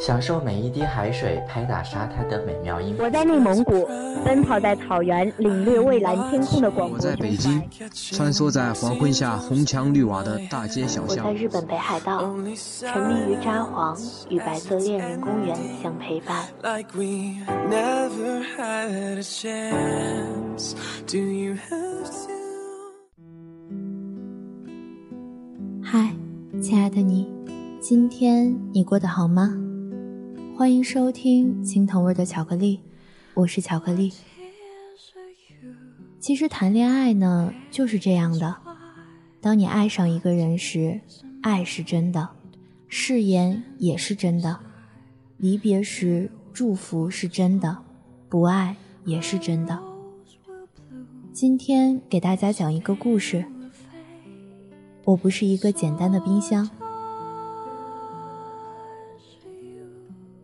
享受每一滴海水拍打沙滩的美妙音。我在内蒙古，奔跑在草原，领略蔚蓝天空的广阔。我在北京，穿梭在黄昏下红墙绿瓦的大街小巷。我在日本北海道，沉迷于札幌，与白色恋人公园相陪伴。嗨，亲爱的你，今天你过得好吗？欢迎收听青藤味的巧克力，我是巧克力。其实谈恋爱呢就是这样的，当你爱上一个人时，爱是真的，誓言也是真的，离别时祝福是真的，不爱也是真的。今天给大家讲一个故事。我不是一个简单的冰箱。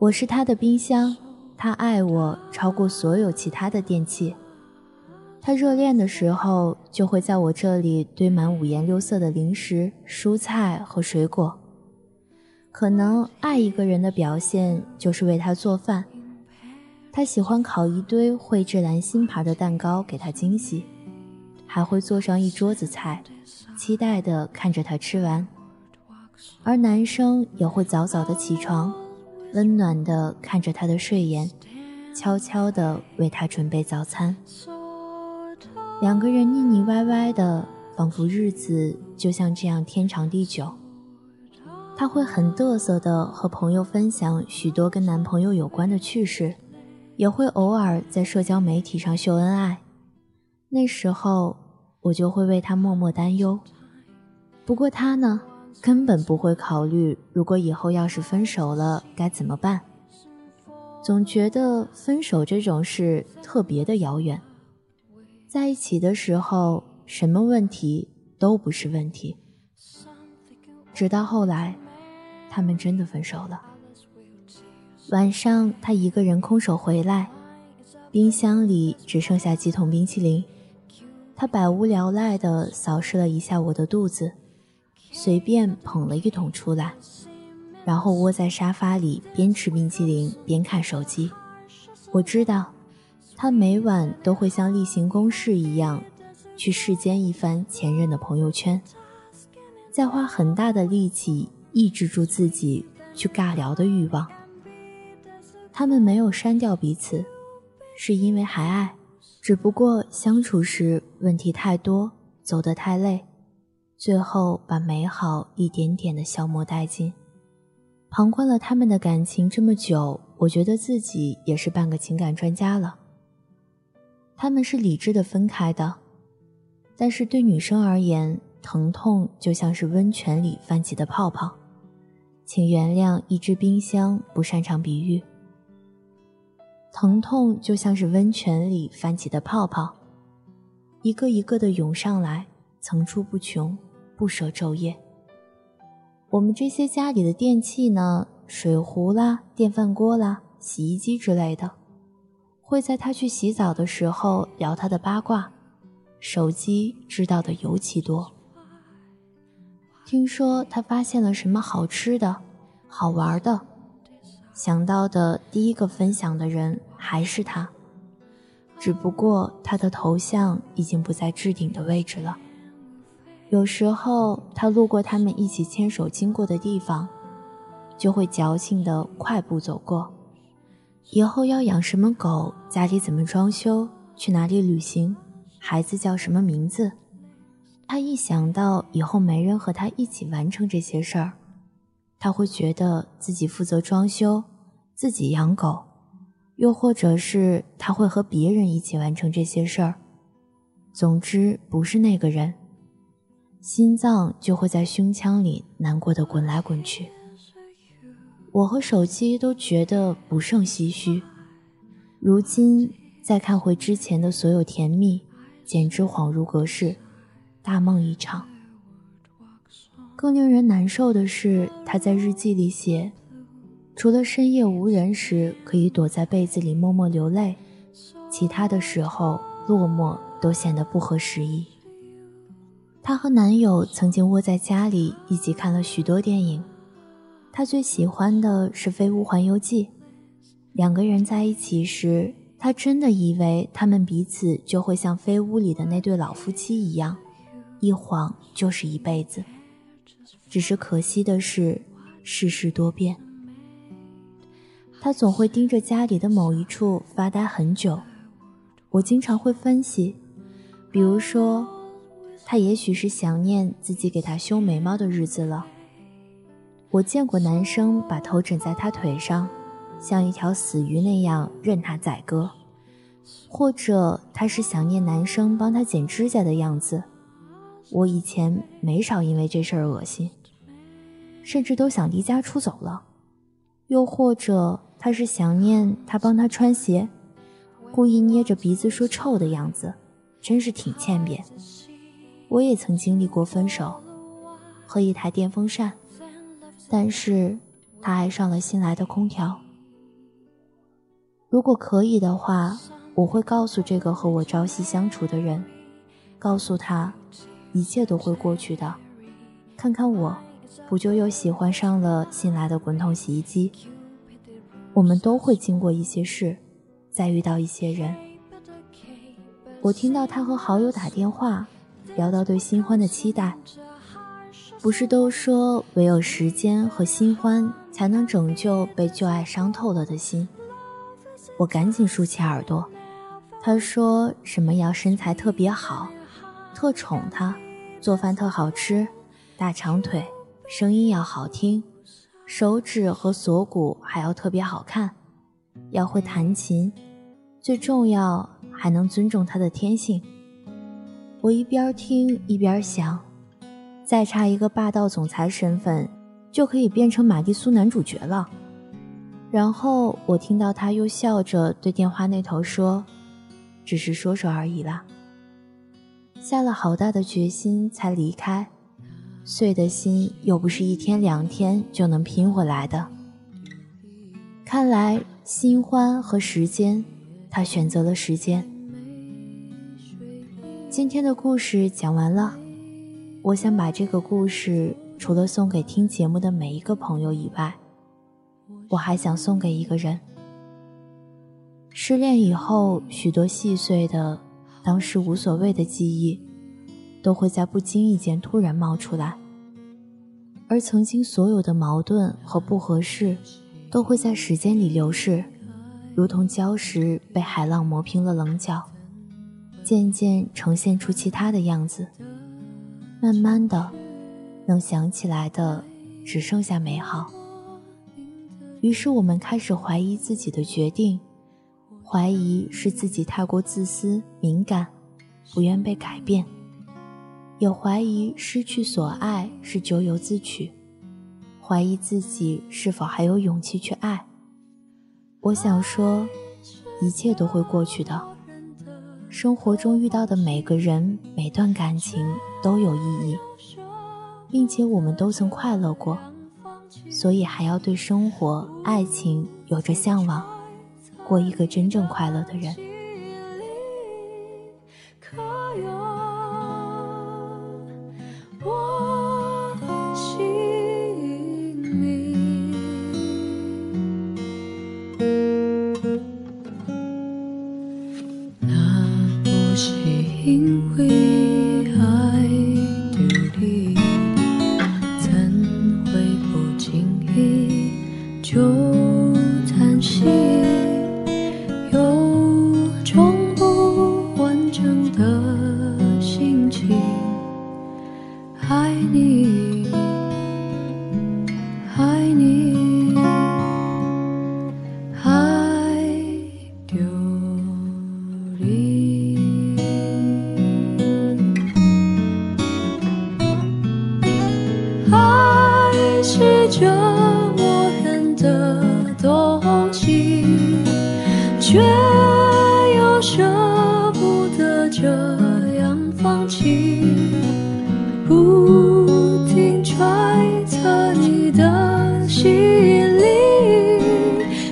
我是他的冰箱，他爱我超过所有其他的电器。他热恋的时候，就会在我这里堆满五颜六色的零食、蔬菜和水果。可能爱一个人的表现就是为他做饭。他喜欢烤一堆蕙质兰新牌的蛋糕给他惊喜，还会做上一桌子菜，期待的看着他吃完。而男生也会早早的起床。温暖的看着他的睡颜，悄悄的为他准备早餐。两个人腻腻歪歪的，仿佛日子就像这样天长地久。他会很嘚瑟的和朋友分享许多跟男朋友有关的趣事，也会偶尔在社交媒体上秀恩爱。那时候我就会为他默默担忧。不过他呢？根本不会考虑，如果以后要是分手了该怎么办。总觉得分手这种事特别的遥远，在一起的时候什么问题都不是问题。直到后来，他们真的分手了。晚上他一个人空手回来，冰箱里只剩下几桶冰淇淋，他百无聊赖地扫视了一下我的肚子。随便捧了一桶出来，然后窝在沙发里，边吃冰淇淋边看手机。我知道，他每晚都会像例行公事一样，去世间一番前任的朋友圈，再花很大的力气抑制住自己去尬聊的欲望。他们没有删掉彼此，是因为还爱，只不过相处时问题太多，走得太累。最后把美好一点点的消磨殆尽。旁观了他们的感情这么久，我觉得自己也是半个情感专家了。他们是理智的分开的，但是对女生而言，疼痛就像是温泉里翻起的泡泡。请原谅一只冰箱不擅长比喻。疼痛就像是温泉里翻起的泡泡，一个一个的涌上来，层出不穷。不舍昼夜。我们这些家里的电器呢，水壶啦、电饭锅啦、洗衣机之类的，会在他去洗澡的时候聊他的八卦，手机知道的尤其多。听说他发现了什么好吃的、好玩的，想到的第一个分享的人还是他，只不过他的头像已经不在置顶的位置了。有时候，他路过他们一起牵手经过的地方，就会矫情的快步走过。以后要养什么狗，家里怎么装修，去哪里旅行，孩子叫什么名字，他一想到以后没人和他一起完成这些事儿，他会觉得自己负责装修，自己养狗，又或者是他会和别人一起完成这些事儿。总之，不是那个人。心脏就会在胸腔里难过的滚来滚去。我和手机都觉得不胜唏嘘。如今再看回之前的所有甜蜜，简直恍如隔世，大梦一场。更令人难受的是，他在日记里写：“除了深夜无人时可以躲在被子里默默流泪，其他的时候落寞都显得不合时宜。她和男友曾经窝在家里一起看了许多电影，她最喜欢的是《飞屋环游记》。两个人在一起时，她真的以为他们彼此就会像飞屋里的那对老夫妻一样，一晃就是一辈子。只是可惜的是，世事多变。他总会盯着家里的某一处发呆很久，我经常会分析，比如说，他也许是想念自己给他修眉毛的日子了。我见过男生把头枕在他腿上，像一条死鱼那样任他宰割，或者他是想念男生帮他剪指甲的样子。我以前没少因为这事儿恶心，甚至都想离家出走了，又或者。他是想念他帮他穿鞋，故意捏着鼻子说臭的样子，真是挺欠扁。我也曾经历过分手，和一台电风扇，但是他爱上了新来的空调。如果可以的话，我会告诉这个和我朝夕相处的人，告诉他，一切都会过去的。看看我，不就又喜欢上了新来的滚筒洗衣机？我们都会经过一些事，再遇到一些人。我听到他和好友打电话，聊到对新欢的期待。不是都说唯有时间和新欢才能拯救被旧爱伤透了的心？我赶紧竖起耳朵。他说什么要身材特别好，特宠他，做饭特好吃，大长腿，声音要好听。手指和锁骨还要特别好看，要会弹琴，最重要还能尊重他的天性。我一边听一边想，再差一个霸道总裁身份，就可以变成玛丽苏男主角了。然后我听到他又笑着对电话那头说：“只是说说而已啦。”下了好大的决心才离开。碎的心又不是一天两天就能拼回来的。看来新欢和时间，他选择了时间。今天的故事讲完了，我想把这个故事除了送给听节目的每一个朋友以外，我还想送给一个人。失恋以后，许多细碎的、当时无所谓的记忆。都会在不经意间突然冒出来，而曾经所有的矛盾和不合适，都会在时间里流逝，如同礁石被海浪磨平了棱角，渐渐呈现出其他的样子。慢慢的，能想起来的只剩下美好。于是我们开始怀疑自己的决定，怀疑是自己太过自私敏感，不愿被改变。有怀疑失去所爱是咎由自取，怀疑自己是否还有勇气去爱。我想说，一切都会过去的。生活中遇到的每个人、每段感情都有意义，并且我们都曾快乐过，所以还要对生活、爱情有着向往，过一个真正快乐的人。不停揣测你的心里，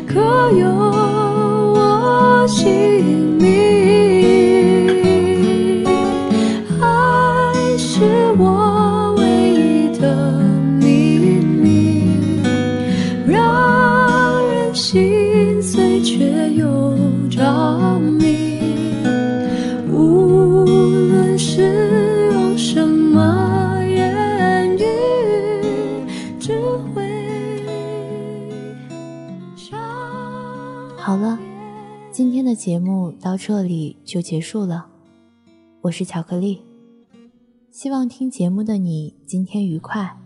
可有我姓名？爱是我唯一的秘密，让人心碎却又着迷。节目到这里就结束了。我是巧克力，希望听节目的你今天愉快，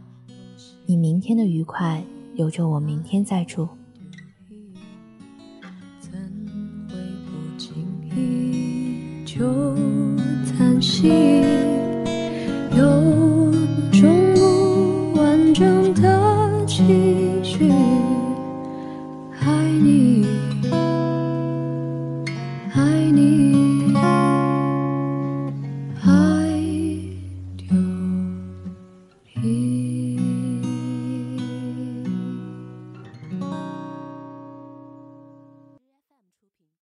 你明天的愉快有着我明天再祝。怎会不经意就叹息？有种不完整的期许，